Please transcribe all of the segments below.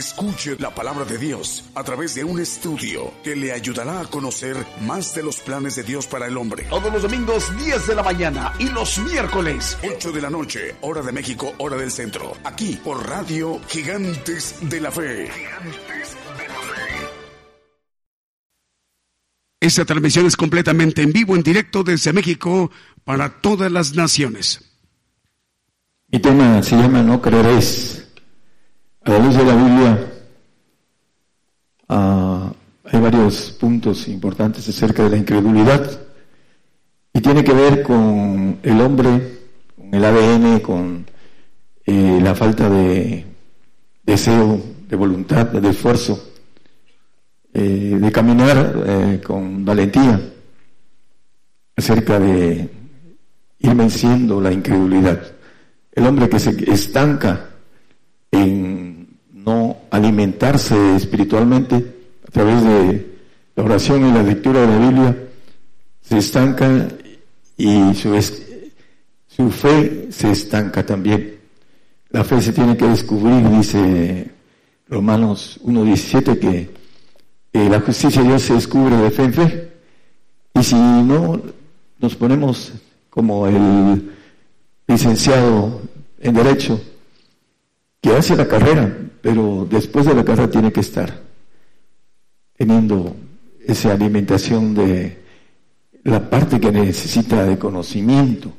Escuche la palabra de Dios a través de un estudio que le ayudará a conocer más de los planes de Dios para el hombre. Todos los domingos 10 de la mañana y los miércoles 8 de la noche, hora de México, hora del centro. Aquí por Radio Gigantes de la Fe. Gigantes de la Fe. Esta transmisión es completamente en vivo, en directo desde México para todas las naciones. Mi tema se llama No creeréis a la luz de la Biblia ah, hay varios puntos importantes acerca de la incredulidad y tiene que ver con el hombre, con el ADN, con eh, la falta de deseo, de voluntad, de esfuerzo, eh, de caminar eh, con valentía acerca de ir venciendo la incredulidad. El hombre que se estanca en alimentarse espiritualmente a través de la oración y la lectura de la Biblia, se estanca y su, fe se estanca también. La fe se tiene que descubrir, dice Romanos 1.17, que la justicia de Dios se descubre de fe en fe. Y si no nos ponemos como el licenciado en Derecho, que hace la carrera, pero después de la carrera tiene que estar teniendo esa alimentación de la parte que necesita de conocimiento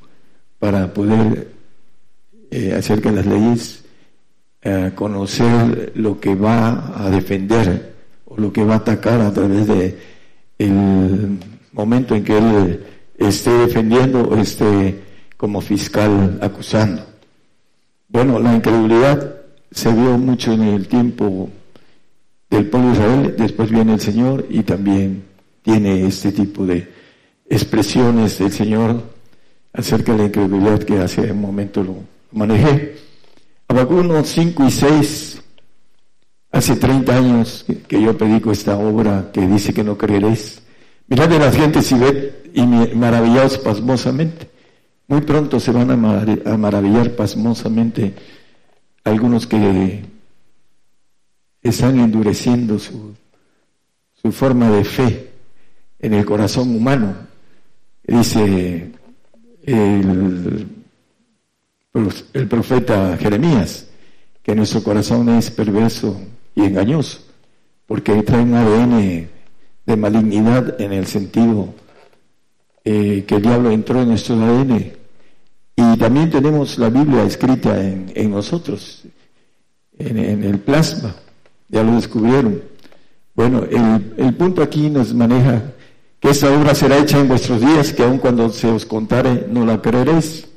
para poder eh, hacer que las leyes eh, conocer lo que va a defender o lo que va a atacar a través de el momento en que él esté defendiendo o esté como fiscal acusando. Bueno, la incredulidad se vio mucho en el tiempo del pueblo de Israel, después viene el Señor y también tiene este tipo de expresiones del Señor acerca de la incredulidad que hace un momento lo manejé. Abacuno 5 y 6, hace 30 años que yo predico esta obra que dice que no creeréis. Mirad de las gentes y ved y maravillaos pasmosamente. Muy pronto se van a, maravillar pasmosamente algunos que están endureciendo su, forma de fe en el corazón humano. Dice el, el profeta Jeremías que nuestro corazón es perverso y engañoso, porque trae un ADN de malignidad en el sentido eh, que el diablo entró en nuestro ADN y también tenemos la Biblia escrita en, nosotros, en, el plasma, ya lo descubrieron. Bueno, el, punto aquí nos maneja que esa obra será hecha en vuestros días, que aun cuando se os contare no la creeréis.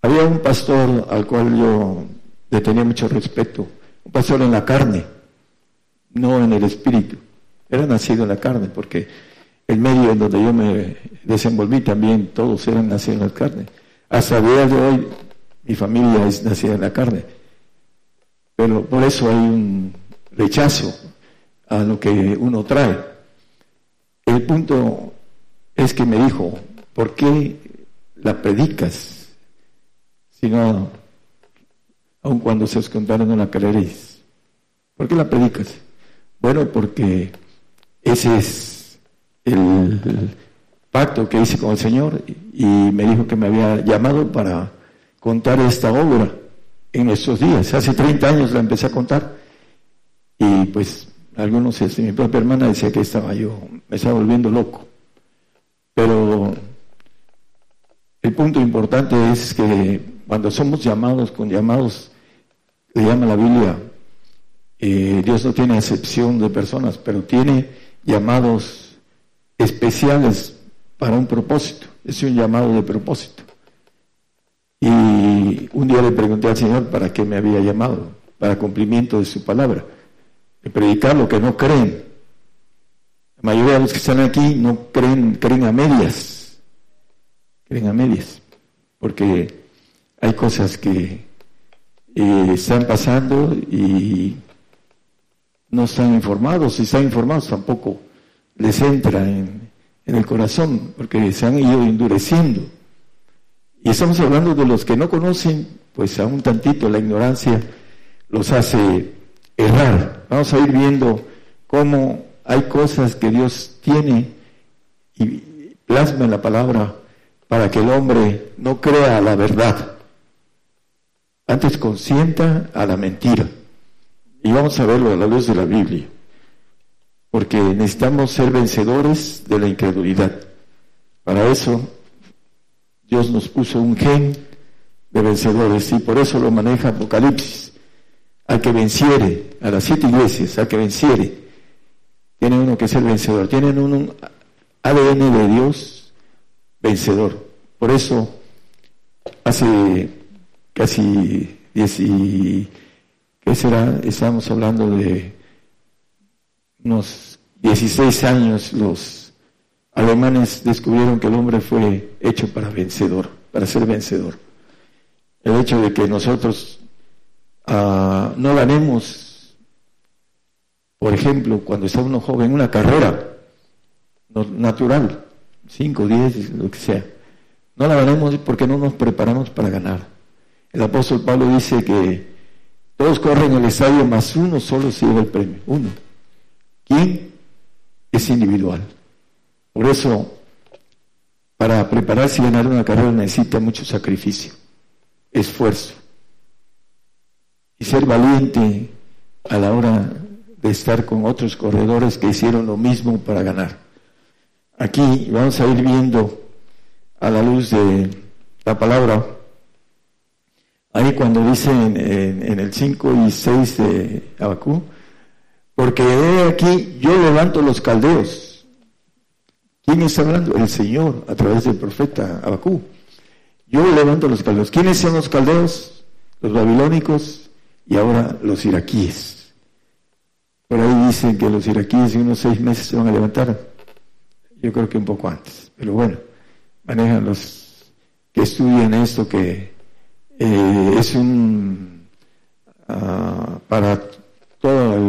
Había un pastor al cual yo le tenía mucho respeto, un pastor en la carne, no en el espíritu. Era nacido en la carne, porque el medio en donde yo me desenvolví también, todos eran nacidos en la carne. Hasta el día de hoy mi familia es nacida en la carne. Pero por eso hay un rechazo a lo que uno trae. El punto es que me dijo, ¿por qué la predicas? Si no, aun cuando se os contaron la creeréis. ¿Por qué la predicas? Bueno, porque ese es el, pacto que hice con el Señor y me dijo que me había llamado para contar esta obra en estos días. Hace 30 años la empecé a contar y pues algunos, este, mi propia hermana decía que estaba yo, me estaba volviendo loco. Pero el punto importante es que cuando somos llamados con llamados, le llama la Biblia, eh, Dios no tiene excepción de personas, pero tiene llamados especiales para un propósito, es un llamado de propósito. Y un día le pregunté al Señor para qué me había llamado, para cumplimiento de su palabra, de predicar lo que no creen. La mayoría de los que están aquí no creen, creen a medias, creen a medias, porque hay cosas que eh, están pasando y no están informados, si están informados tampoco les entra en, en el corazón, porque se han ido endureciendo. Y estamos hablando de los que no conocen, pues a un tantito la ignorancia los hace errar. Vamos a ir viendo cómo hay cosas que Dios tiene y plasma en la palabra para que el hombre no crea la verdad, antes consienta a la mentira. Y vamos a verlo a la luz de la Biblia, porque necesitamos ser vencedores de la incredulidad. Para eso Dios nos puso un gen de vencedores y por eso lo maneja Apocalipsis. Al que venciere, a las siete iglesias, al que venciere, tiene uno que ser vencedor, tienen un ADN de Dios vencedor. Por eso hace casi diez y, ¿qué será? Estamos hablando de unos 16 años los alemanes descubrieron que el hombre fue hecho para vencedor, para ser vencedor. El hecho de que nosotros uh, no ganemos, por ejemplo, cuando está uno joven, una carrera natural, 5, 10, lo que sea, no la ganemos porque no nos preparamos para ganar. El apóstol Pablo dice que todos corren el estadio, más uno solo se el premio. Uno. ¿Quién? Es individual. Por eso, para prepararse y ganar una carrera necesita mucho sacrificio, esfuerzo. Y ser valiente a la hora de estar con otros corredores que hicieron lo mismo para ganar. Aquí vamos a ir viendo a la luz de la palabra Ahí cuando dice en, el 5 y 6 de Abacú, porque he aquí yo levanto los caldeos. ¿Quién está hablando? El Señor, a través del profeta Abacú. Yo levanto los caldeos. ¿Quiénes son los caldeos? Los babilónicos y ahora los iraquíes. Por ahí dicen que los iraquíes en unos seis meses se van a levantar. Yo creo que un poco antes. Pero bueno, manejan los que estudian esto que eh, es un, ah, para todas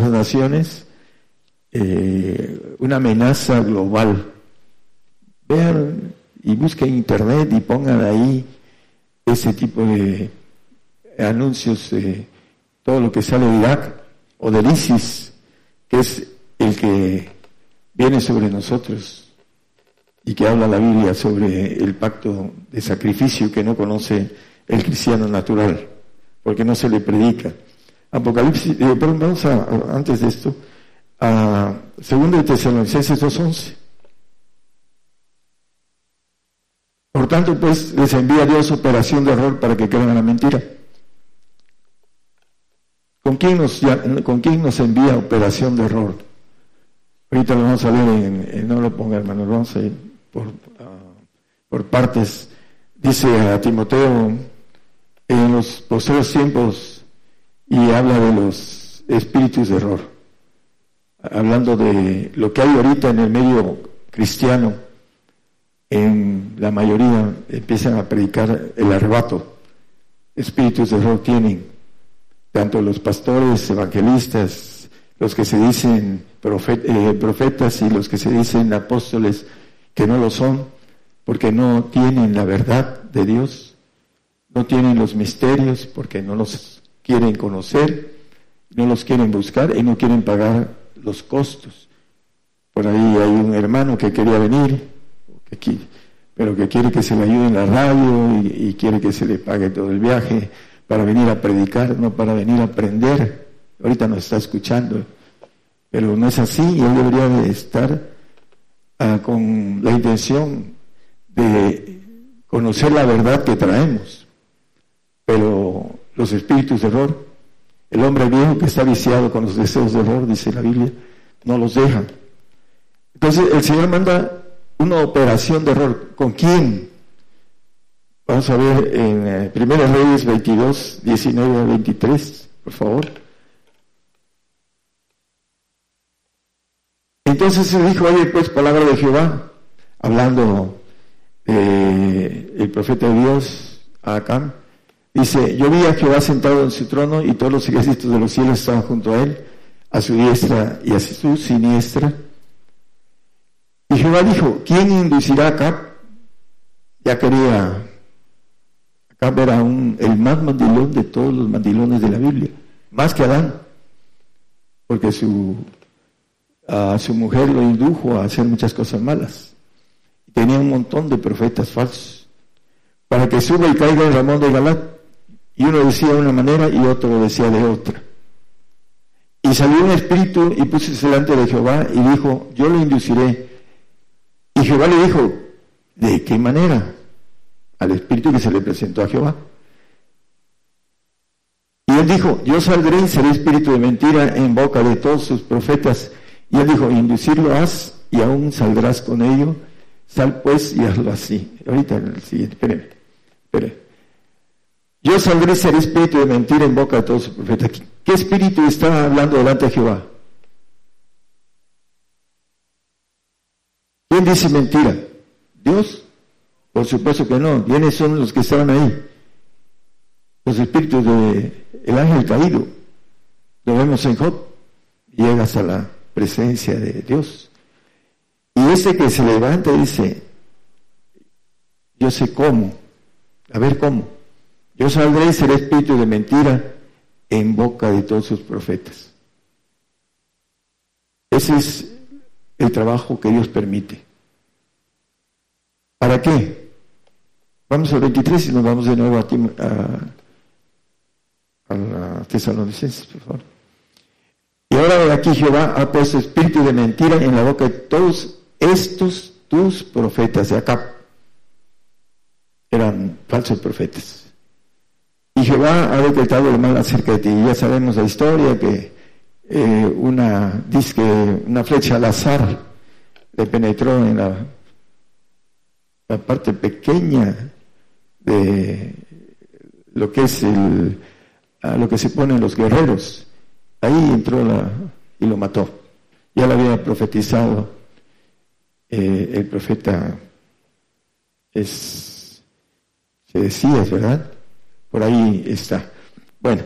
las naciones, eh, una amenaza global. Vean y busquen internet y pongan ahí ese tipo de anuncios, de todo lo que sale de Irak o del ISIS, que es el que viene sobre nosotros y que habla la Biblia sobre el pacto de sacrificio que no conoce el cristiano natural, porque no se le predica. Apocalipsis, eh, perdón, vamos a, antes de esto, a 2 de Tesalonicenses 2.11. Por tanto, pues, les envía Dios operación de error para que crean la mentira. ¿Con quién, nos, ¿Con quién nos envía operación de error? Ahorita lo vamos a ver, en, no lo ponga hermano, vamos a ir por, ah, por partes. Dice a Timoteo en los posteriores tiempos y habla de los espíritus de error, hablando de lo que hay ahorita en el medio cristiano, en la mayoría empiezan a predicar el arrebato, espíritus de error tienen, tanto los pastores, evangelistas, los que se dicen eh, profetas y los que se dicen apóstoles que no lo son, porque no tienen la verdad de Dios no tienen los misterios porque no los quieren conocer, no los quieren buscar y no quieren pagar los costos. Por ahí hay un hermano que quería venir, pero que quiere que se le ayude en la radio y, quiere que se le pague todo el viaje para venir a predicar, no para venir a aprender. Ahorita nos está escuchando, pero no es así. Él debería de estar ah, con la intención de conocer la verdad que traemos pero los espíritus de error, el hombre viejo que está viciado con los deseos de error, dice la Biblia, no los deja. Entonces el Señor manda una operación de error. ¿Con quién? Vamos a ver en 1 eh, Reyes 22, 19 a 23, por favor. entonces se dijo, oye, pues palabra de Jehová, hablando eh, el profeta de Dios a Acán, dice, yo vi a Jehová sentado en su trono y todos los ejércitos de los cielos estaban junto a él, a su diestra y a su siniestra. Y Jehová dijo, ¿quién inducirá a Ya quería, Acab era un, el más mandilón de todos los mandilones de la Biblia, más que Adán, porque su, a su mujer lo indujo a hacer muchas cosas malas. Tenía un montón de profetas falsos, para que suba y caiga el Ramón de Galat. Y uno decía de una manera y otro decía de otra. Y salió un espíritu y puso delante de Jehová y dijo, yo lo induciré y Jehová le dijo, ¿de qué manera? Al espíritu que se le presentó a Jehová. Y él dijo, yo saldré y seré espíritu de mentira en boca de todos sus profetas. Y él dijo, inducirlo haz y aún saldrás con ello. Sal pues y hazlo así. Ahorita en el siguiente, espere, espere. Yo saldré y seré espíritu de mentira en boca de todos sus profetas. ¿Qué espíritu está hablando delante de Jehová? ¿Quién dice mentira? ¿Dios? Por supuesto que no. ¿Quiénes son los que estaban ahí? Los espíritus del ángel caído. Lo vemos en Job. Llegas a la presencia de Dios. Y ese que se levanta dice, yo sé cómo. A ver cómo. Yo saldré y seré espíritu de mentira en boca de todos sus profetas. Ese es el trabajo que Dios permite. ¿Para qué? Vamos al 23 y nos vamos de nuevo a, a, la Tesalonicenses, por favor. Y ahora aquí Jehová ha puesto espíritu de mentira en la boca de todos estos tus profetas de acá. Eran falsos profetas. Jehová ha decretado el mal acerca de ti. Ya sabemos la historia que eh, una, disque, una flecha al azar le penetró en la, la parte pequeña de lo que es el, a lo que se ponen los guerreros. Ahí entró la, y lo mató. Ya lo había profetizado eh, el profeta es se decía, ¿verdad? Por ahí está. Bueno,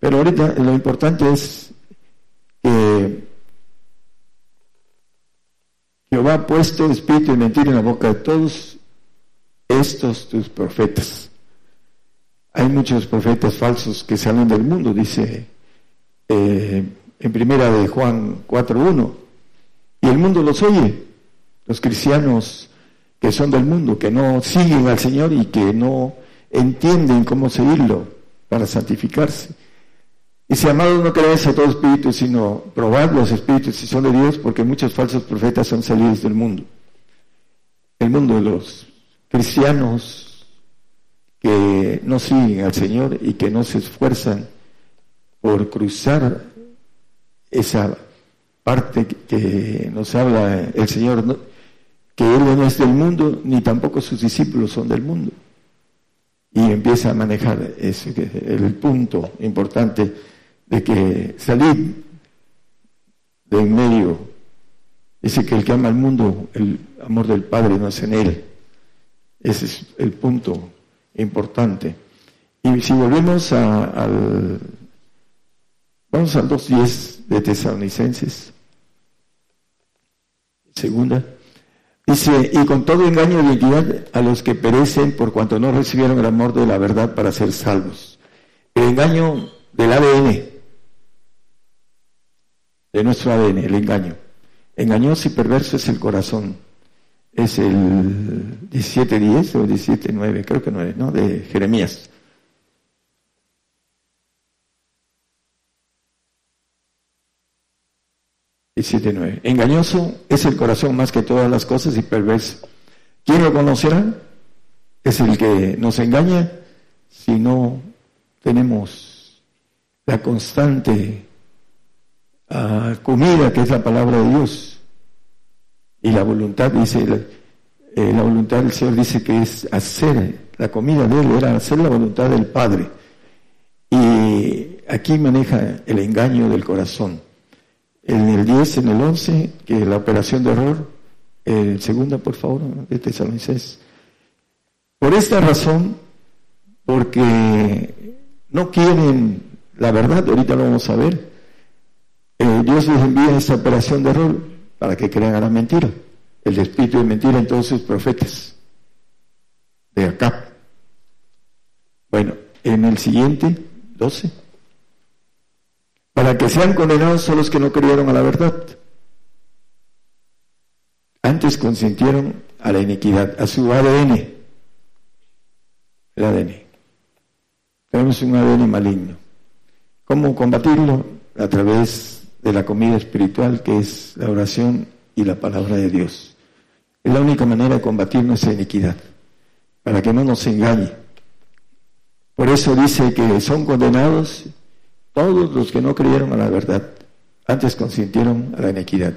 pero ahorita lo importante es que Jehová ha puesto espíritu y mentira en la boca de todos estos tus profetas. Hay muchos profetas falsos que salen del mundo, dice eh, en primera de Juan 4.1, y el mundo los oye, los cristianos que son del mundo, que no siguen al Señor y que no entienden cómo seguirlo para santificarse. Y si amados, no creáis a todo espíritu, sino probad los espíritus si son de Dios, porque muchos falsos profetas son salidos del mundo. El mundo de los cristianos que no siguen al Señor y que no se esfuerzan por cruzar esa parte que nos habla el Señor, que Él no es del mundo, ni tampoco sus discípulos son del mundo. Y empieza a manejar ese, el punto importante de que salir de en medio, dice que el que ama al mundo, el amor del Padre no es en él. Ese es el punto importante. Y si volvemos al, vamos al 2.10 de Tesalonicenses, segunda, dice, y con todo engaño de identidad a los que perecen por cuanto no recibieron el amor de la verdad para ser salvos. El engaño del ADN, de nuestro ADN, el engaño. Engañoso y perverso es el corazón. Es el 17.10 o 17.9, creo que no es, ¿no? De Jeremías. Nueve. Engañoso es el corazón más que todas las cosas y perverso. ¿Quién lo conocerá? Es el que nos engaña si no tenemos la constante comida, que es la palabra de Dios. Y la voluntad, dice, eh, la voluntad del Señor dice que es hacer, la comida de Él era hacer la voluntad del Padre. Y aquí maneja el engaño del corazón. En el 10, en el 11, que la operación de error, el segundo, por favor, de Tesalonicenses. Por esta razón, porque no quieren la verdad, ahorita lo vamos a ver, eh, Dios les envía esta operación de error para que crean a la mentira, el espíritu de mentira en todos sus profetas de acá. Bueno, en el siguiente, 12 para que sean condenados son los que no creyeron a la verdad. Antes consintieron a la iniquidad, a su ADN. El ADN. Tenemos un ADN maligno. ¿Cómo combatirlo? A través de la comida espiritual que es la oración y la palabra de Dios. Es la única manera de combatir nuestra iniquidad, para que no nos engañe. Por eso dice que son condenados todos los que no creyeron a la verdad, antes consintieron a la iniquidad.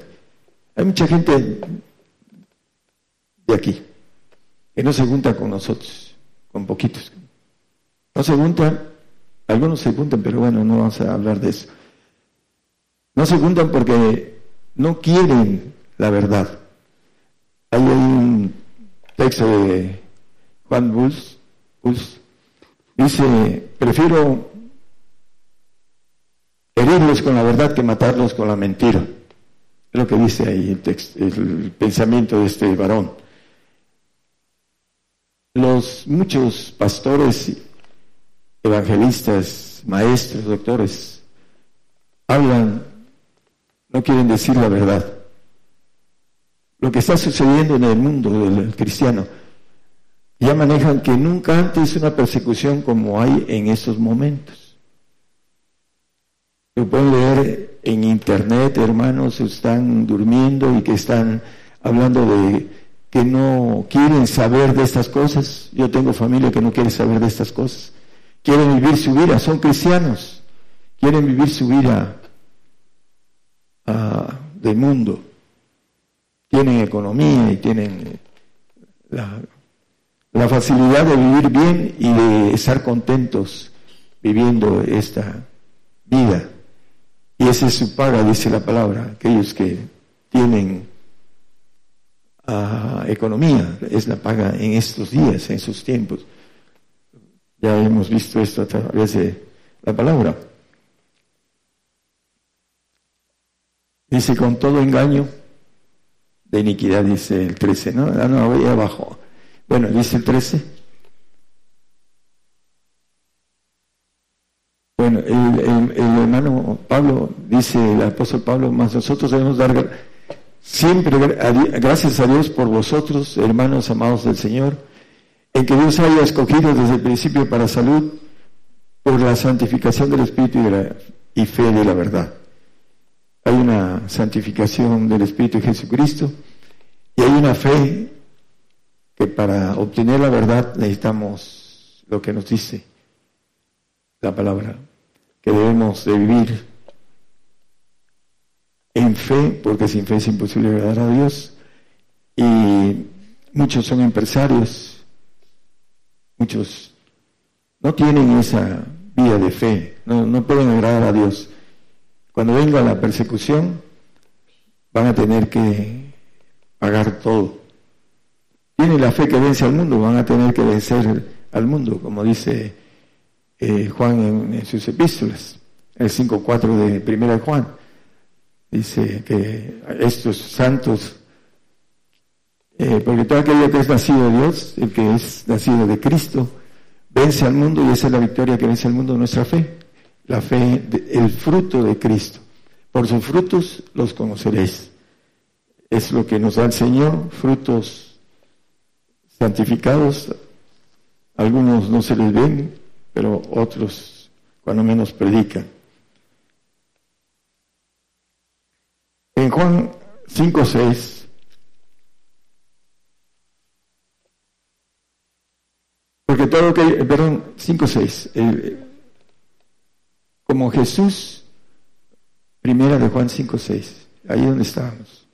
Hay mucha gente de aquí que no se junta con nosotros, con poquitos. No se juntan, algunos se juntan, pero bueno, no vamos a hablar de eso. No se juntan porque no quieren la verdad. Hay un texto de Juan Bulls, Bulls dice, prefiero herirlos con la verdad que matarlos con la mentira. Es lo que dice ahí el, el pensamiento de este varón. Los muchos pastores, evangelistas, maestros, doctores, hablan, no quieren decir la verdad. Lo que está sucediendo en el mundo del cristiano, ya manejan que nunca antes una persecución como hay en estos momentos. Lo pueden leer en internet, hermanos, están durmiendo y que están hablando de que no quieren saber de estas cosas. Yo tengo familia que no quiere saber de estas cosas. Quieren vivir su vida, son cristianos. Quieren vivir su vida uh, del mundo. Tienen economía y tienen la facilidad de vivir bien y de estar contentos viviendo esta vida. Y esa es su paga, dice la palabra. Aquellos que tienen ah, economía, es la paga en estos días, en sus tiempos. Ya hemos visto esto a través de la palabra. Dice, con todo engaño de iniquidad, dice el 13, ¿no? Ah, no, voy abajo. Bueno, dice el 13. Bueno, el, hermano Pablo, dice el apóstol Pablo, más nosotros debemos dar siempre gracias a Dios por vosotros, hermanos amados del Señor, en que Dios haya escogido desde el principio para salud por la santificación del Espíritu y, y fe de la verdad. Hay una santificación del Espíritu de Jesucristo y hay una fe que para obtener la verdad necesitamos lo que nos dice la palabra que debemos de vivir en fe, porque sin fe es imposible agradar a Dios. Y muchos son empresarios, muchos no tienen esa vía de fe, no, no pueden agradar a Dios. Cuando venga la persecución, van a tener que pagar todo. Tienen la fe que vence al mundo, van a tener que vencer al mundo, como dice eh, Juan en, sus epístolas, el 5.4 de Primera de Juan. Dice que estos santos, eh, porque todo aquello que es nacido de Dios, el que es nacido de Cristo, vence al mundo y esa es la victoria que vence al mundo, nuestra fe. La fe, el fruto de Cristo. Por sus frutos los conoceréis. Es lo que nos da el Señor, frutos santificados. Algunos no se les ven, pero otros cuando menos predican. En Juan 5.6, porque todo lo que, perdón, 5.6, eh, como Jesús, primera de Juan 5.6, ahí donde estábamos.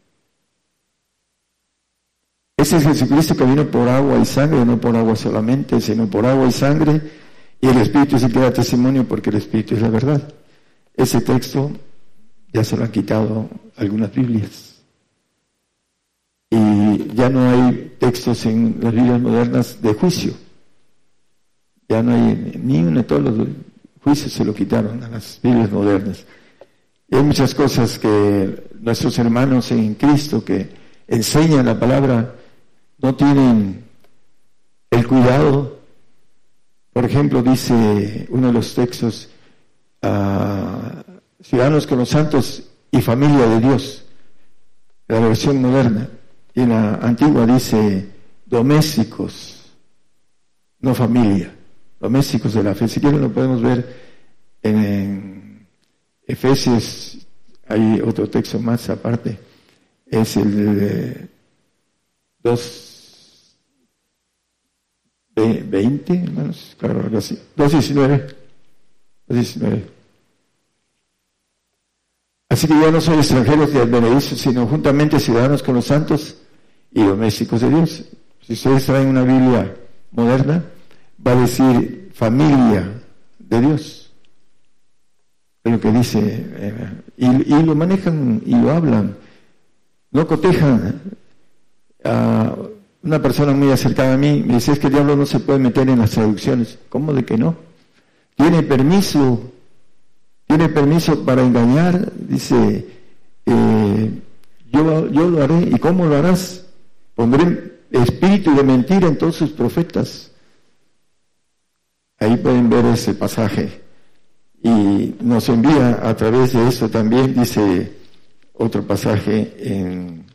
Ese es Jesucristo que vino por agua y sangre, no por agua solamente, sino por agua y sangre y el Espíritu es el que da testimonio porque el Espíritu es la verdad. Ese texto ya se lo han quitado algunas Biblias. Y ya no hay textos en las Biblias modernas de juicio. Ya no hay ni uno de todos los juicios se lo quitaron a las Biblias modernas. Y hay muchas cosas que nuestros hermanos en Cristo que enseñan la palabra no tienen el cuidado. Por ejemplo, dice uno de los textos, ah, ciudadanos con los santos y familia de Dios, la versión moderna. Y en la antigua dice domésticos, no familia, domésticos de la fe. Si quieren lo podemos ver en Efesios, hay otro texto más aparte, es el 2, 20, hermanos, claro, algo así, 2.19, 2.19. Así que ya no son extranjeros de advenedizos, sino juntamente ciudadanos con los santos y domésticos de Dios. Si ustedes traen una Biblia moderna, va a decir familia de Dios. Es lo que dice, eh, y, lo manejan y lo hablan. No cotejan a una persona muy acercada a mí, me dice, es que el diablo no se puede meter en las traducciones. ¿Cómo de que no? Tiene permiso tiene permiso para engañar, dice, eh, yo, yo lo haré. ¿Y cómo lo harás? Pondré espíritu de mentira en todos sus profetas. Ahí pueden ver ese pasaje. Y nos envía a través de eso también, dice otro pasaje en...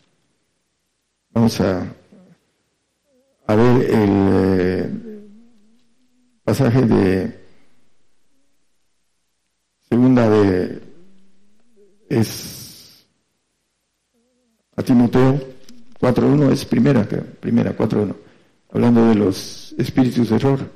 Vamos a, a ver el eh, pasaje de Segunda de es a Timoteo 4.1 es primera, primera 4.1, hablando de los espíritus de error.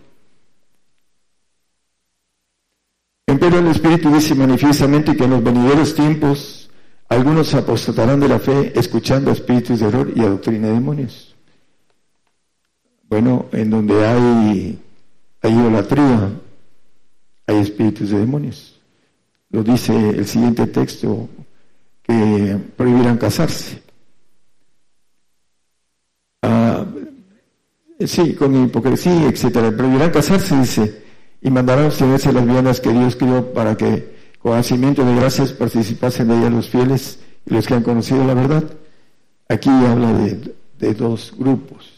Pero el Espíritu dice manifiestamente que en los venideros tiempos algunos apostatarán de la fe escuchando espíritus de error y a doctrina de demonios. Bueno, en donde hay, hay idolatría, hay espíritus de demonios lo dice el siguiente texto, que prohibirán casarse. Ah, sí, con hipocresía, etcétera. Prohibirán casarse, dice, y mandarán ustedes las viandas que Dios creó para que con hacimiento de gracias participasen de ellas los fieles y los que han conocido la verdad. Aquí habla de, de dos grupos.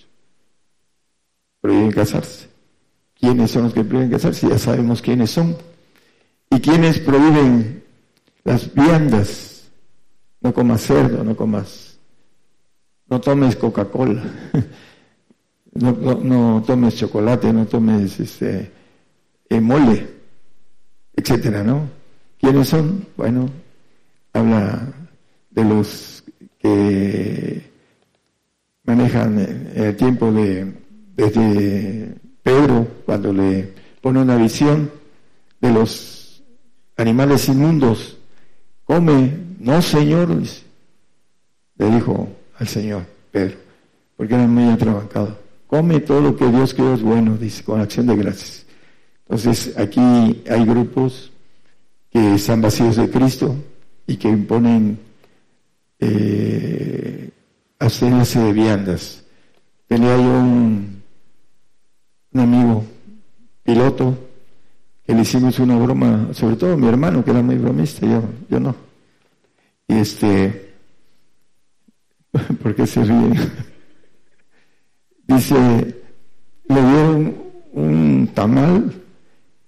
Prohíben casarse. ¿Quiénes son los que prohíben casarse? Ya sabemos quiénes son y quienes prohíben las viandas, no comas cerdo, no comas, no tomes Coca-Cola, no, tomes chocolate, no tomes este, eh, mole, etcétera, ¿no? ¿Quiénes son? Bueno, habla de los que manejan el tiempo de desde Pedro cuando le pone una visión de los animales inmundos, come, no Señor, le dijo al Señor Pedro, porque era muy atrabancado, come todo lo que Dios quiere es bueno, dice, con acción de gracias. Entonces aquí hay grupos que están vacíos de Cristo y que imponen eh, hacerse de viandas. Tenía yo un, un amigo piloto le hicimos una broma, sobre todo mi hermano, que era muy bromista, yo, yo no. Y este, ¿por qué se ríe? Dice, le dieron un tamal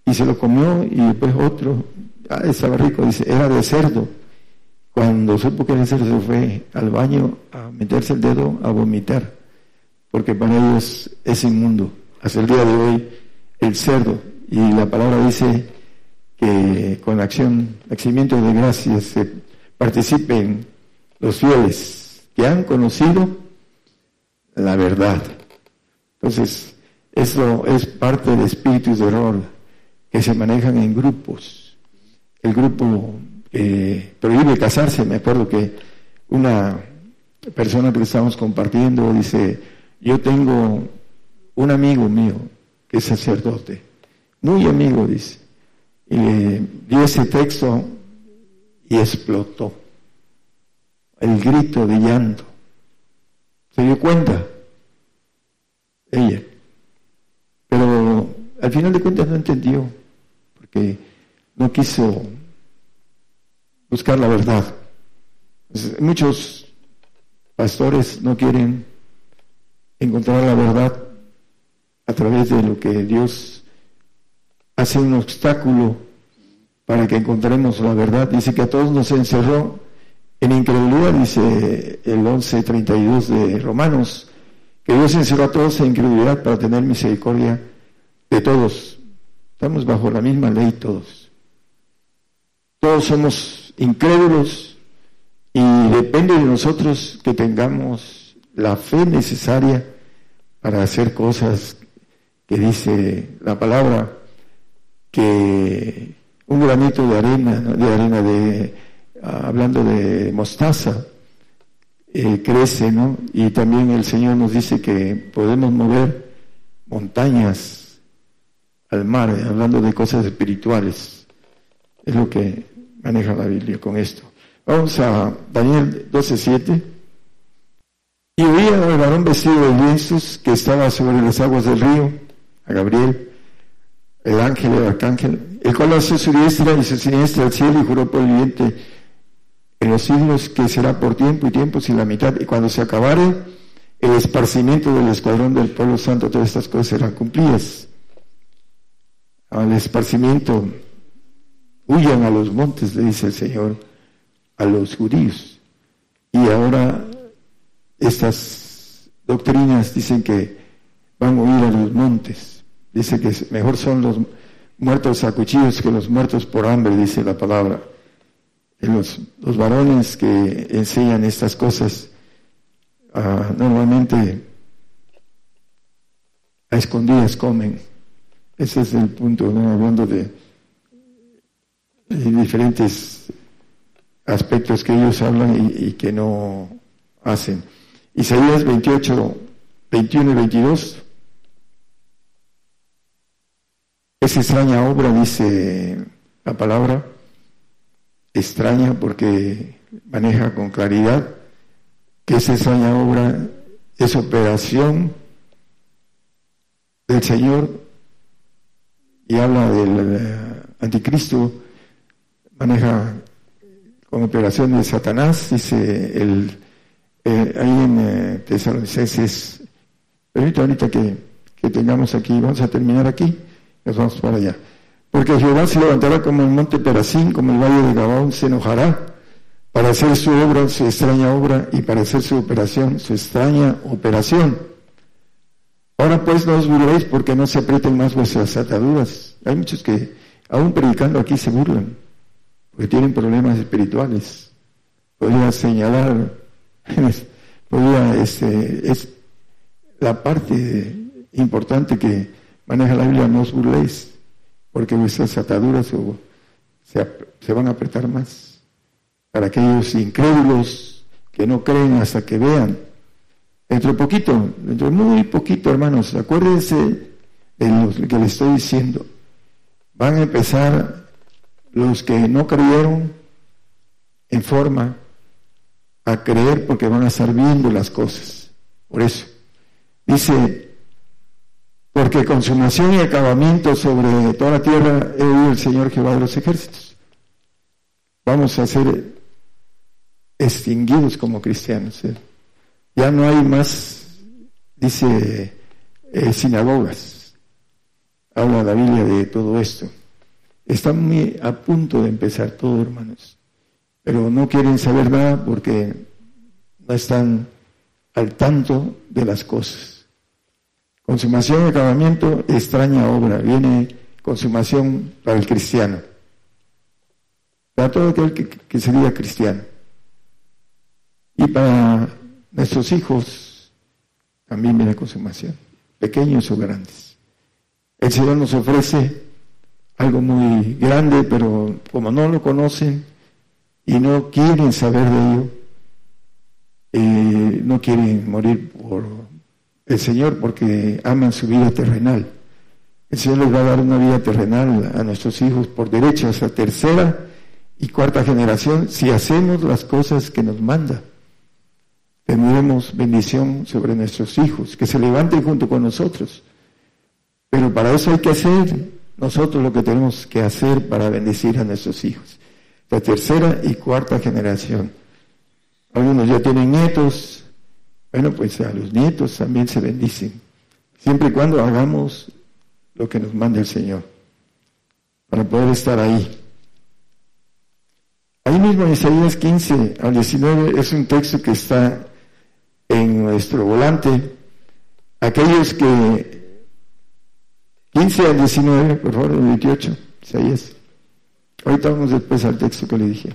y se lo comió y después otro, ah, estaba rico, dice, era de cerdo. Cuando supo que era cerdo se fue al baño a meterse el dedo a vomitar, porque para ellos es inmundo. Hasta el día de hoy el cerdo y la palabra dice que con acción, acimiento de gracias, participen los fieles que han conocido la verdad. Entonces, eso es parte de espíritus de error que se manejan en grupos. El grupo eh, prohíbe casarse, me acuerdo que una persona que estamos compartiendo dice, yo tengo un amigo mío que es sacerdote muy amigo, dice. Y le di ese texto y explotó. El grito de llanto. Se dio cuenta ella. Pero al final de cuentas no entendió, porque no quiso buscar la verdad. Muchos pastores no quieren encontrar la verdad a través de lo que Dios hace un obstáculo para que encontremos la verdad. Dice que a todos nos encerró en incredulidad, dice el 11.32 de Romanos, que Dios encerró a todos en incredulidad para tener misericordia de todos. Estamos bajo la misma ley todos. Todos somos incrédulos y depende de nosotros que tengamos la fe necesaria para hacer cosas que dice la palabra que un granito de arena, de arena de, ah, hablando de mostaza, eh, crece, ¿no? Y también el Señor nos dice que podemos mover montañas al mar, hablando de cosas espirituales. Es lo que maneja la Biblia con esto. Vamos a Daniel 12:7. Y oía al varón vestido de lienzos que estaba sobre las aguas del río, a Gabriel, el ángel, el arcángel, el cual hace su diestra y su siniestra al cielo y juró por el viviente en los siglos que será por tiempo y tiempo sin la mitad, y cuando se acabare el esparcimiento del escuadrón del pueblo santo, todas estas cosas serán cumplidas. Al esparcimiento, huyan a los montes, le dice el Señor a los judíos. Y ahora estas doctrinas dicen que van a huir a los montes. Dice que mejor son los muertos a cuchillos que los muertos por hambre, dice la palabra los, los varones que enseñan estas cosas ah, normalmente a escondidas comen. Ese es el punto, hablando de, diferentes aspectos que ellos hablan y, y, que no hacen. Isaías 28, 21 y 22. Esa extraña obra, dice la palabra, extraña porque maneja con claridad que esa extraña obra es operación del Señor y habla del eh, anticristo, maneja con operación de Satanás, dice el, eh, ahí en eh, Tesalonicenses, permito ahorita que, que tengamos aquí, vamos a terminar aquí, nos vamos para allá. Porque Jehová se levantará como el monte Perasín, como el valle de Gabaón, se enojará para hacer su obra, su extraña obra, y para hacer su operación, su extraña operación. Ahora pues no os burléis porque no se aprieten más vuestras ataduras. Hay muchos que, aún predicando aquí, se burlan, porque tienen problemas espirituales. Podría señalar, podría, este, es la parte importante que maneja la Biblia, no os burléis porque vuestras ataduras se, van a apretar más. Para aquellos incrédulos que no creen hasta que vean. Dentro de poquito, dentro de muy poquito, hermanos, acuérdense de lo que les estoy diciendo. Van a empezar los que no creyeron en forma a creer porque van a estar viendo las cosas. Por eso. Dice porque consumación y acabamiento sobre toda la tierra he oído el Señor Jehová de los ejércitos. Vamos a ser extinguidos como cristianos. ¿eh? Ya no hay más, dice, eh, sinagogas. Habla la Biblia de todo esto. Están muy a punto de empezar todo, hermanos. Pero no quieren saber nada porque no están al tanto de las cosas. Consumación y acabamiento, extraña obra. Viene consumación para el cristiano. Para todo aquel que, sería cristiano. Y para nuestros hijos también viene consumación, pequeños o grandes. El Señor nos ofrece algo muy grande, pero como no lo conocen y no quieren saber de ello, eh, no quieren morir por el Señor porque aman su vida terrenal. El Señor les va a dar una vida terrenal a nuestros hijos por derecho hasta tercera y cuarta generación, si hacemos las cosas que nos manda, tendremos bendición sobre nuestros hijos, que se levanten junto con nosotros. Pero para eso hay que hacer nosotros lo que tenemos que hacer para bendecir a nuestros hijos. La tercera y cuarta generación. Algunos ya tienen nietos. Bueno, pues a los nietos también se bendicen. Siempre y cuando hagamos lo que nos manda el Señor. Para poder estar ahí. Ahí mismo en Isaías 15 al 19 es un texto que está en nuestro volante. Aquellos que 15 al 19, por favor, 28, Isaías. Ahorita vamos después al texto que le dije.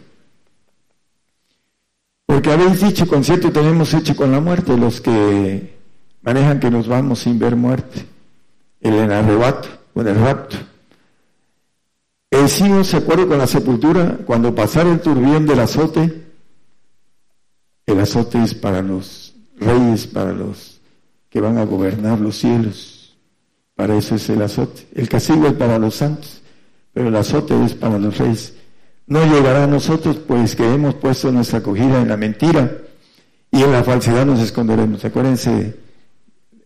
Porque habéis dicho, concierto tenemos hecho con la muerte, los que manejan que nos vamos sin ver muerte, el arrebato, o el rapto. Hicimos se acuerdo con la sepultura, cuando pasara el turbión del azote, el azote es para los reyes, para los que van a gobernar los cielos. Para eso es el azote. El castigo es para los santos, pero el azote es para los reyes. No llegará a nosotros, pues que hemos puesto nuestra acogida en la mentira y en la falsedad nos esconderemos. Acuérdense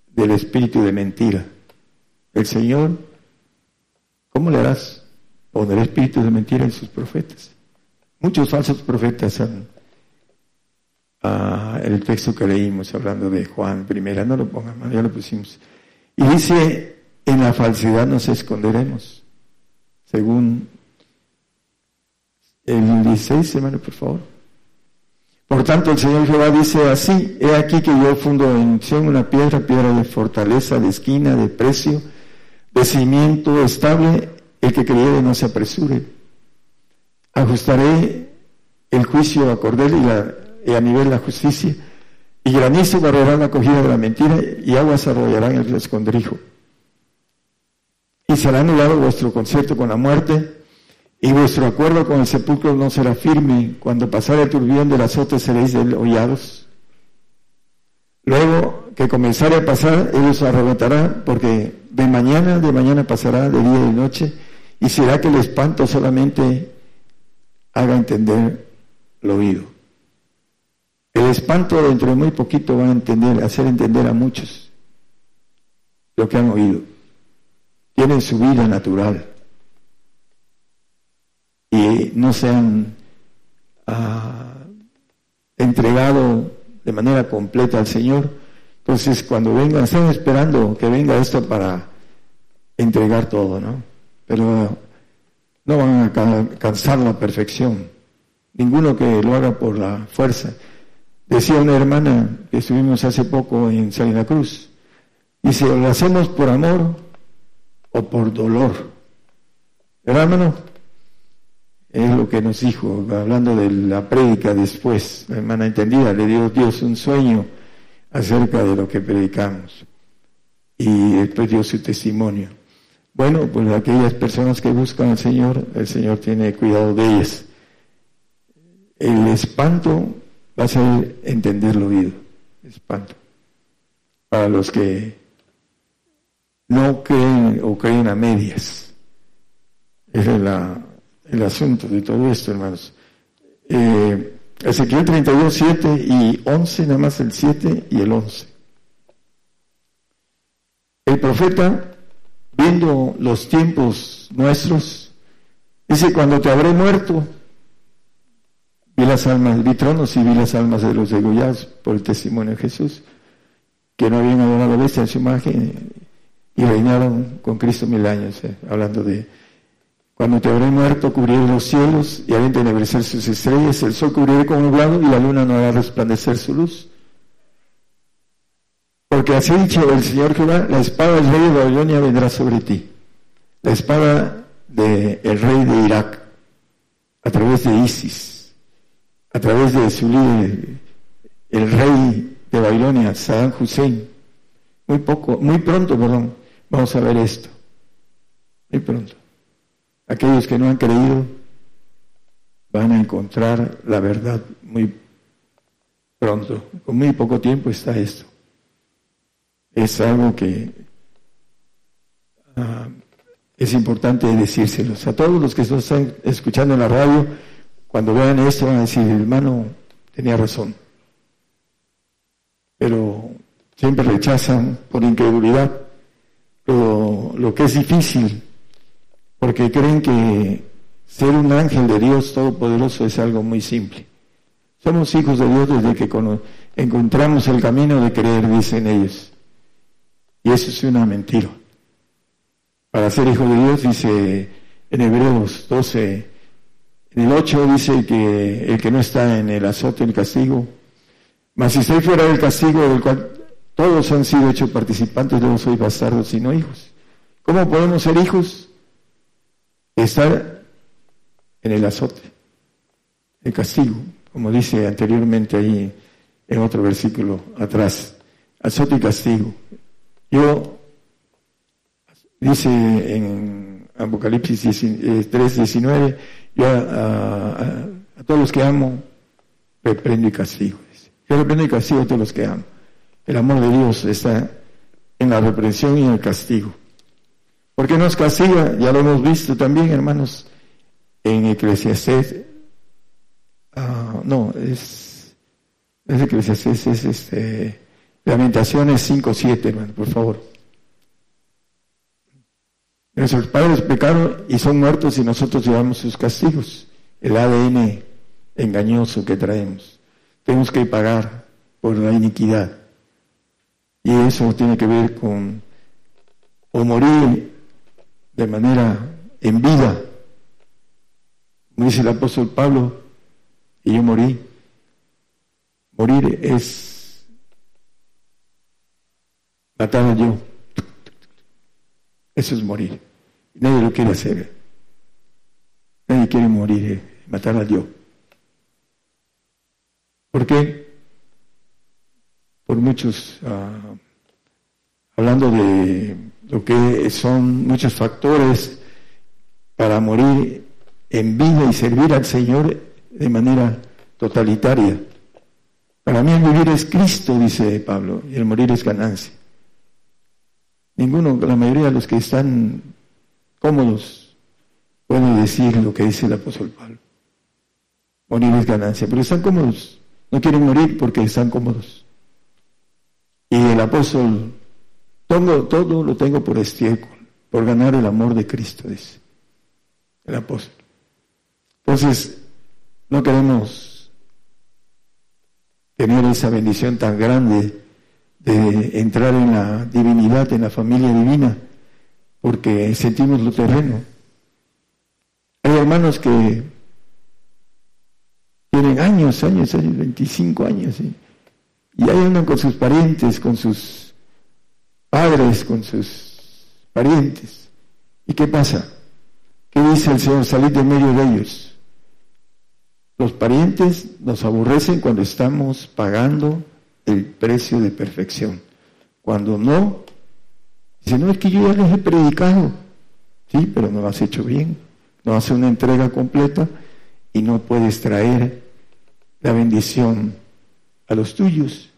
del espíritu de mentira. El Señor, ¿cómo le harás? Poner espíritu de mentira en sus profetas. Muchos falsos profetas han, ah, el texto que leímos hablando de Juan primera, no lo pongan ya lo pusimos. Y dice, en la falsedad nos esconderemos, según el 16, hermano, por favor. Por tanto, el Señor Jehová dice así, he aquí que yo fundo en Sion una piedra, piedra de fortaleza, de esquina, de precio, de cimiento estable, el que creyere no se apresure. Ajustaré el juicio a cordel y, a nivel la justicia, y granizo barrerá la acogida de la mentira, y aguas arrollarán el escondrijo. Y será anulado vuestro concierto con la muerte, y vuestro acuerdo con el sepulcro no será firme. Cuando pasare el turbión del azote seréis hollados. Luego que comenzare a pasar, ellos arrebatará, porque de mañana, de mañana pasará, de día y noche, y será que el espanto solamente haga entender lo oído. El espanto dentro de muy poquito va a entender, hacer entender a muchos lo que han oído. Tienen su vida natural y no se han ah, entregado de manera completa al Señor. Entonces, cuando vengan, están esperando que venga esto para entregar todo, ¿no? Pero no van a alcanzar la perfección. Ninguno que lo haga por la fuerza. Decía una hermana que estuvimos hace poco en Salina Cruz. Dice, lo hacemos por amor o por dolor. ¿Verdad, hermano? Es lo que nos dijo, hablando de la prédica después, la hermana entendida, le dio Dios un sueño acerca de lo que predicamos. Y después dio su testimonio. Bueno, pues aquellas personas que buscan al Señor, el Señor tiene cuidado de ellas. El espanto va a ser entender lo oído. Espanto. Para los que no creen o creen a medias. Esa es la el asunto de todo esto, hermanos. Eh, Ezequiel 32, 7 y 11, nada más el 7 y el 11. El profeta, viendo los tiempos nuestros, dice, cuando te habré muerto, vi las almas, vi tronos y vi las almas de los degollados por el testimonio de Jesús, que no habían adorado a la bestia en su imagen y reinaron con Cristo mil años, eh, hablando de cuando te habré muerto, cubriré los cielos y haré entenebrecer sus estrellas, el sol cubriré con nublado y la luna no hará resplandecer su luz. Porque así dicho el Señor Jehová, la espada del rey de Babilonia vendrá sobre ti. La espada del rey de Irak, a través de Isis, a través de su líder, el rey de Babilonia, Saddam Hussein. Muy poco, muy pronto, perdón, vamos a ver esto. Muy pronto. Aquellos que no han creído van a encontrar la verdad muy pronto. Con muy poco tiempo está esto. Es algo que ah, es importante decírselos. A todos los que nos están escuchando en la radio, cuando vean esto van a decir, hermano, tenía razón. Pero siempre rechazan por incredulidad lo, lo que es difícil, porque creen que ser un ángel de Dios Todopoderoso es algo muy simple. Somos hijos de Dios desde que encontramos el camino de creer, dicen ellos. Y eso es una mentira. Para ser hijo de Dios, dice en Hebreos 12, en el 8 dice que el que no está en el azote, el castigo, mas si estoy fuera del castigo del cual todos han sido hechos participantes, yo no soy bastardo sino hijos. ¿Cómo podemos ser hijos? Estar en el azote, el castigo, como dice anteriormente ahí en otro versículo atrás, azote y castigo. Yo, dice en Apocalipsis 3, 19, eh, yo a, todos los que amo, reprendo y castigo. Yo reprendo y castigo a todos los que amo. El amor de Dios está en la reprensión y en el castigo. ¿Por qué nos castiga? Ya lo hemos visto también, hermanos, en Eclesiastés. Ah, no, es, es Eclesiastés, es este, Lamentaciones 5.7, hermano, por favor. Nuestros padres pecaron y son muertos y nosotros llevamos sus castigos, el ADN engañoso que traemos. Tenemos que pagar por la iniquidad. Y eso tiene que ver con o morir de manera en vida, como dice el apóstol Pablo, y yo morí. Morir es matar a yo. Eso es morir. Nadie lo quiere hacer. Nadie quiere morir, eh, matar a Dios. ¿Por qué? Por muchos, ah, hablando de lo que son muchos factores para morir en vida y servir al Señor de manera totalitaria. Para mí el vivir es Cristo, dice Pablo, y el morir es ganancia. Ninguno, la mayoría de los que están cómodos pueden decir lo que dice el apóstol Pablo. Morir es ganancia, pero están cómodos. No quieren morir porque están cómodos. Y el apóstol, todo, todo lo tengo por estiércol, por ganar el amor de Cristo, dice el apóstol. Entonces, no queremos tener esa bendición tan grande de entrar en la divinidad, en la familia divina, porque sentimos lo terreno. Hay hermanos que tienen años, años, años, 25 años, y ahí andan con sus parientes, con sus padres, con sus parientes. ¿Y qué pasa? ¿Qué dice el Señor? Salir de medio de ellos. Los parientes nos aborrecen cuando estamos pagando el precio de perfección. Cuando no, dice, no es que yo ya les he predicado. Sí, pero no lo has hecho bien. No hace una entrega completa y no puedes traer la bendición a los tuyos.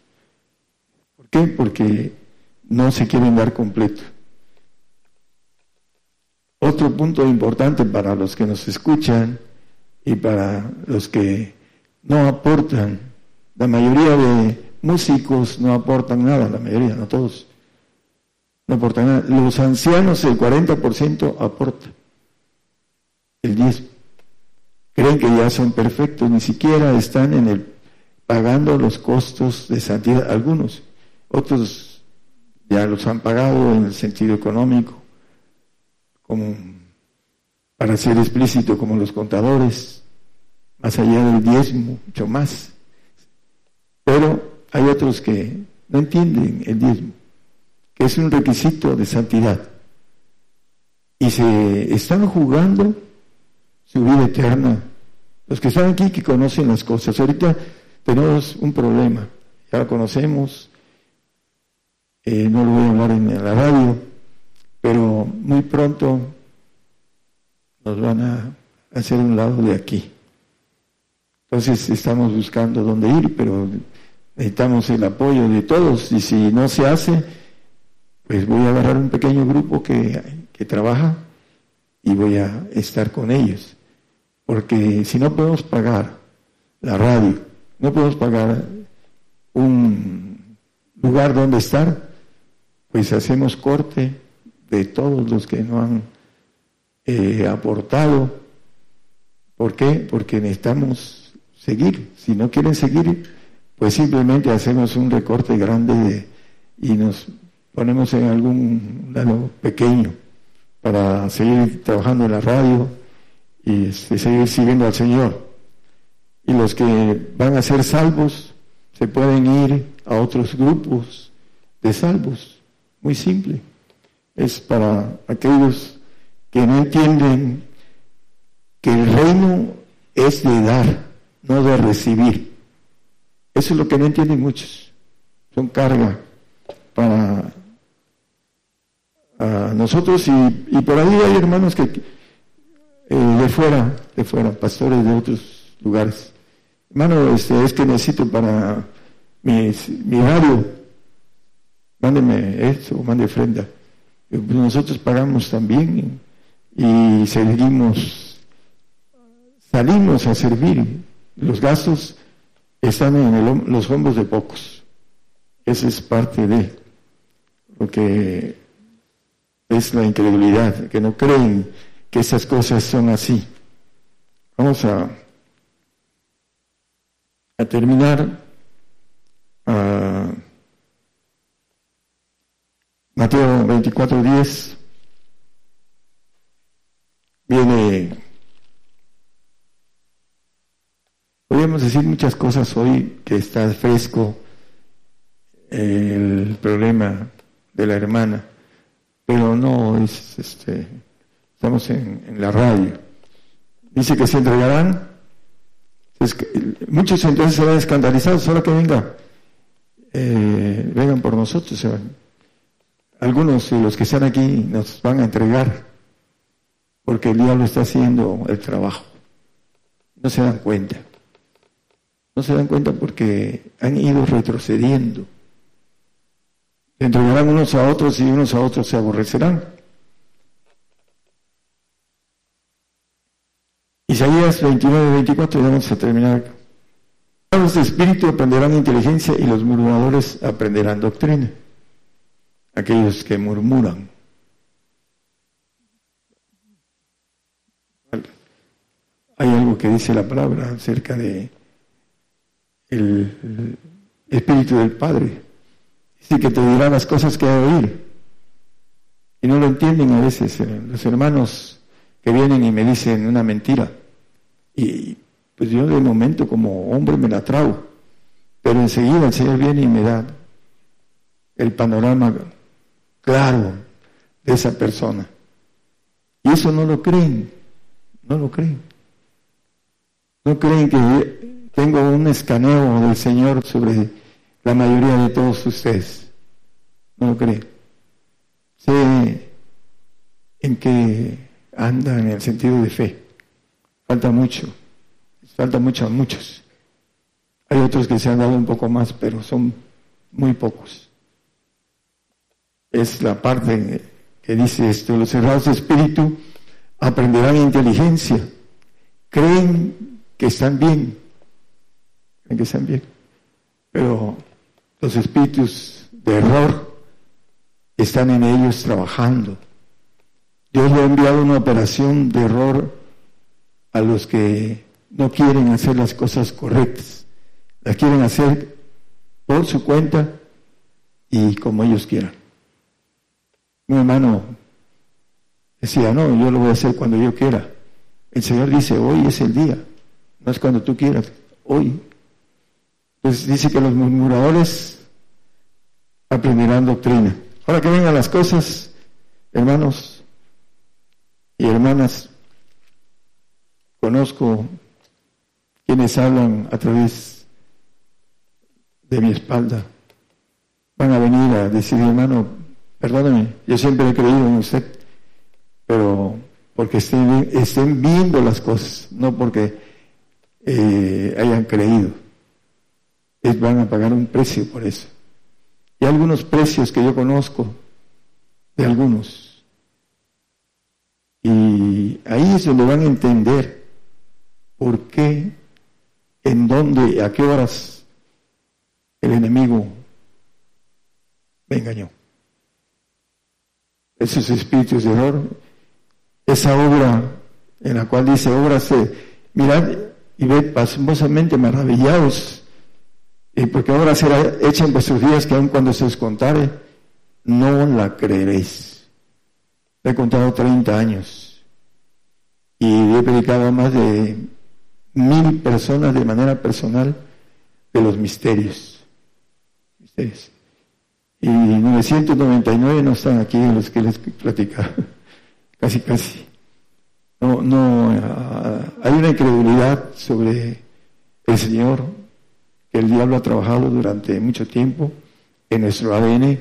¿Por qué? Porque no se quieren dar completo. Otro punto importante para los que nos escuchan y para los que no aportan, la mayoría de músicos no aportan nada, la mayoría, no todos, no aportan nada. Los ancianos, el 40% aporta el 10. Creen que ya son perfectos, ni siquiera están en el pagando los costos de santidad, algunos, otros ya los han pagado en el sentido económico, como para ser explícito, como los contadores, más allá del diezmo, mucho más. Pero hay otros que no entienden el diezmo, que es un requisito de santidad. Y se están jugando su vida eterna. Los que están aquí que conocen las cosas. Ahorita tenemos un problema, ya lo conocemos, eh, no lo voy a hablar en la radio, pero muy pronto nos van a hacer un lado de aquí. Entonces estamos buscando dónde ir, pero necesitamos el apoyo de todos y si no se hace, pues voy a agarrar un pequeño grupo que, que trabaja y voy a estar con ellos. porque si no podemos pagar la radio, no podemos pagar un lugar donde estar, pues hacemos corte de todos los que no han eh, aportado. ¿Por qué? Porque necesitamos seguir. Si no quieren seguir, pues simplemente hacemos un recorte grande y nos ponemos en algún lado pequeño para seguir trabajando en la radio y este, seguir sirviendo al Señor. Y los que van a ser salvos se pueden ir a otros grupos de salvos. Muy simple. Es para aquellos que no entienden que el reino es de dar, no de recibir. Eso es lo que no entienden muchos. Son carga para nosotros y, por ahí hay hermanos que eh, de fuera, de fuera, pastores de otros lugares. Hermano, este, es que necesito para mi, mi radio, mándeme esto, mande ofrenda. Pues nosotros pagamos también y seguimos, salimos a servir. Los gastos están en los hombros de pocos. Esa es parte de lo que es la incredulidad, que no creen que esas cosas son así. Vamos a, a terminar. Mateo 24, 10 viene, podríamos decir muchas cosas hoy que está fresco el problema de la hermana pero no es, este, estamos en, la radio. Dice que se entregarán, muchos entonces se van escandalizados, solo que venga, eh, vengan por nosotros, se van. Algunos de los que están aquí nos van a entregar, porque el diablo está haciendo el trabajo. No se dan cuenta. No se dan cuenta porque han ido retrocediendo se entregarán unos a otros y unos a otros se aborrecerán. Isaías 29, 24, y vamos a terminar. Los de espíritu aprenderán inteligencia y los murmuradores aprenderán doctrina. Aquellos que murmuran. Hay algo que dice la palabra acerca de el espíritu del Padre Sí, que te dirá las cosas que hay de oír. Y no lo entienden a veces eh, los hermanos que vienen y me dicen una mentira. Y pues yo de momento como hombre me la trago. Pero enseguida el Señor viene y me da el panorama claro de esa persona. Y eso no lo creen, no lo creen. No creen que tengo un escaneo del Señor sobre la mayoría de todos ustedes. No lo creen. Sé en que andan en el sentido de fe. Falta mucho. Falta mucho a muchos. Hay otros que se han dado un poco más, pero son muy pocos. Es la parte que dice esto, los cerrados de espíritu aprenderán inteligencia, creen que están bien, creen que están bien, pero los espíritus de error están en ellos trabajando. Dios le ha enviado una operación de error a los que no quieren hacer las cosas correctas. Las quieren hacer por su cuenta y como ellos quieran. Mi hermano decía, no, yo lo voy a hacer cuando yo quiera. El Señor dice, hoy es el día, no es cuando tú quieras, hoy. Entonces dice que los murmuradores aprenderán doctrina. Ahora que vengan las cosas, hermanos y hermanas, conozco quienes hablan a través de mi espalda. Van a venir a decir, hermano, perdóname, yo siempre he creído en usted, pero porque estén, viendo las cosas, no porque eh, hayan creído. Es, van a pagar un precio por eso. Y algunos precios que yo conozco de algunos. Y ahí es donde van a entender por qué, en dónde, a qué horas el enemigo me engañó. Esos espíritus de error, esa obra en la cual dice, obra se, mirad y ved pasmosamente maravillados, y porque ahora será hecha en vuestros días que aun cuando se os contare, no la creeréis. He contado 30 años y he predicado a más de mil personas de manera personal de los misterios. Y 999 no están aquí los que les platicaba. casi, casi. No, no, ah, hay una incredulidad sobre el Señor, que el diablo ha trabajado durante mucho tiempo en nuestro ADN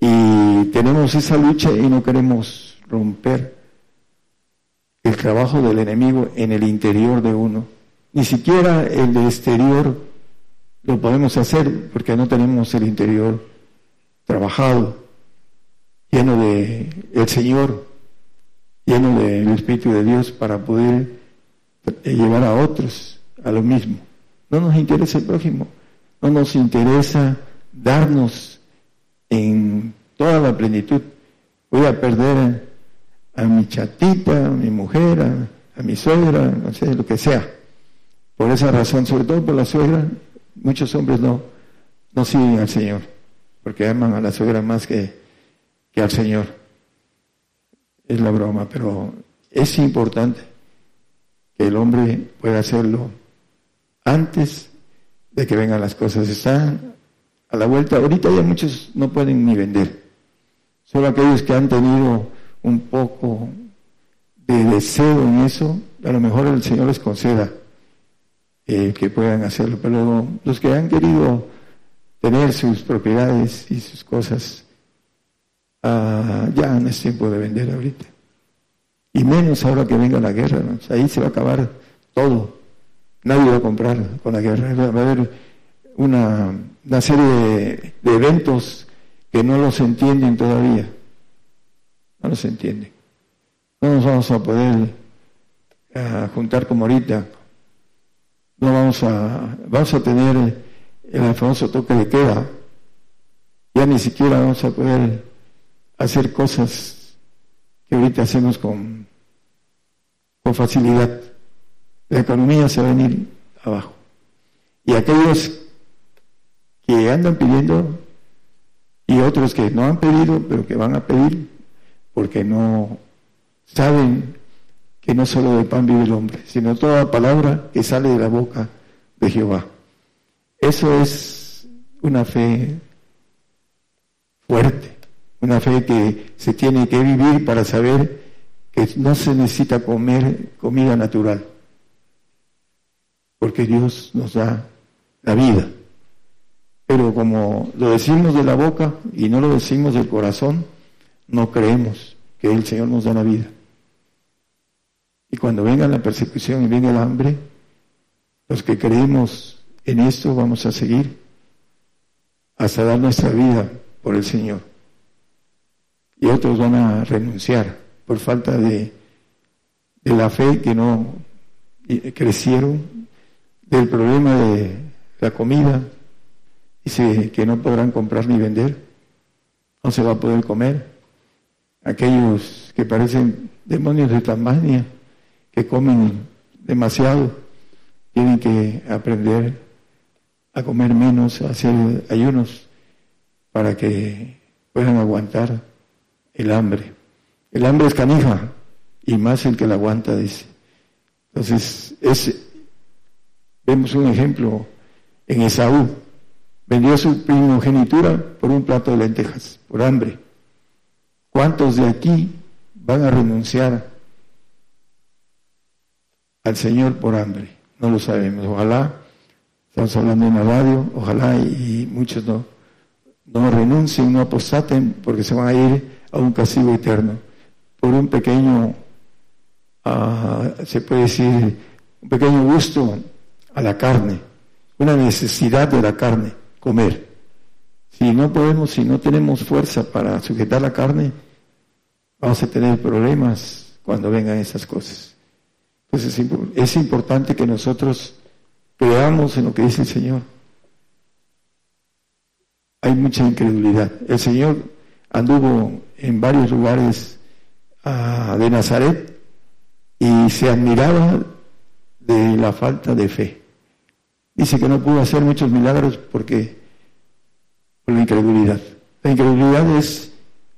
y tenemos esa lucha y no queremos romper el trabajo del enemigo en el interior de uno. Ni siquiera el de exterior lo podemos hacer porque no tenemos el interior trabajado, lleno de el Señor, lleno del Espíritu de Dios para poder llevar a otros a lo mismo. No nos interesa el prójimo, no nos interesa darnos en toda la plenitud. Voy a perder a, mi chatita, a mi mujer, a, mi suegra, no sé, lo que sea. Por esa razón, sobre todo por la suegra, muchos hombres no, no siguen al Señor, porque aman a la suegra más que, al Señor. Es la broma, pero es importante que el hombre pueda hacerlo antes de que vengan las cosas. Están a la vuelta. Ahorita ya muchos no pueden ni vender. Solo aquellos que han tenido un poco de deseo en eso, a lo mejor el Señor les conceda eh, que puedan hacerlo. Pero los que han querido tener sus propiedades y sus cosas, ah, ya no es tiempo de vender ahorita. Y menos ahora que venga la guerra. ahí se va a acabar todo. Nadie va a comprar con la guerra. Va a haber una, una serie de, eventos que no los entienden todavía. No los entienden. No nos vamos a poder eh, juntar como ahorita. No vamos a, vamos a tener el famoso toque de queda. Ya ni siquiera vamos a poder hacer cosas que ahorita hacemos con, con facilidad. La economía se va a venir abajo. Y aquellos que andan pidiendo y otros que no han pedido, pero que van a pedir porque no saben que no solo de pan vive el hombre, sino toda palabra que sale de la boca de Jehová. Eso es una fe fuerte, una fe que se tiene que vivir para saber que no se necesita comer comida natural, porque Dios nos da la vida. Pero como lo decimos de la boca y no lo decimos del corazón, no creemos que el Señor nos da la vida. Y cuando venga la persecución y venga el hambre, los que creemos en esto vamos a seguir hasta dar nuestra vida por el Señor. Y otros van a renunciar por falta de, de la fe que no crecieron, del problema de la comida, que no podrán comprar ni vender, no se va a poder comer. Aquellos que parecen demonios de Tasmania, que comen demasiado, tienen que aprender a comer menos, a hacer ayunos para que puedan aguantar el hambre. El hambre es canija y más el que la aguanta, dice. Entonces, es, vemos un ejemplo en Esaú Vendió su primogenitura por un plato de lentejas, por hambre. ¿Cuántos de aquí van a renunciar al Señor por hambre? No lo sabemos. Ojalá, estamos hablando en la radio, ojalá y, muchos no, no renuncien, no apostaten, porque se van a ir a un castigo eterno por un pequeño, ah, se puede decir, un pequeño gusto a la carne, una necesidad de la carne comer. Si no podemos, si no tenemos fuerza para sujetar la carne, vamos a tener problemas cuando vengan esas cosas. Entonces es importante que nosotros creamos en lo que dice el Señor. Hay mucha incredulidad. El Señor anduvo en varios lugares ah, de Nazaret y se admiraba de la falta de fe. Dice que no pudo hacer muchos milagros porque por la incredulidad. La incredulidad es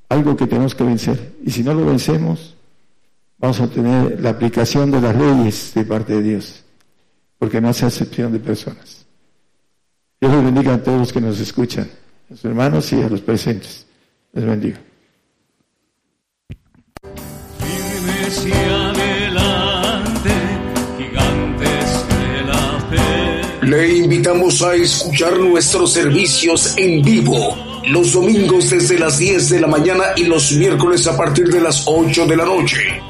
algo que tenemos que vencer y si no lo vencemos vamos a tener la aplicación de las leyes de parte de Dios, porque no hace excepción de personas. Dios les bendiga a todos los que nos escuchan, a sus hermanos y a los presentes. Les bendiga. Le invitamos a escuchar nuestros servicios en vivo los domingos desde las 10 de la mañana y los miércoles a partir de las 8 de la noche.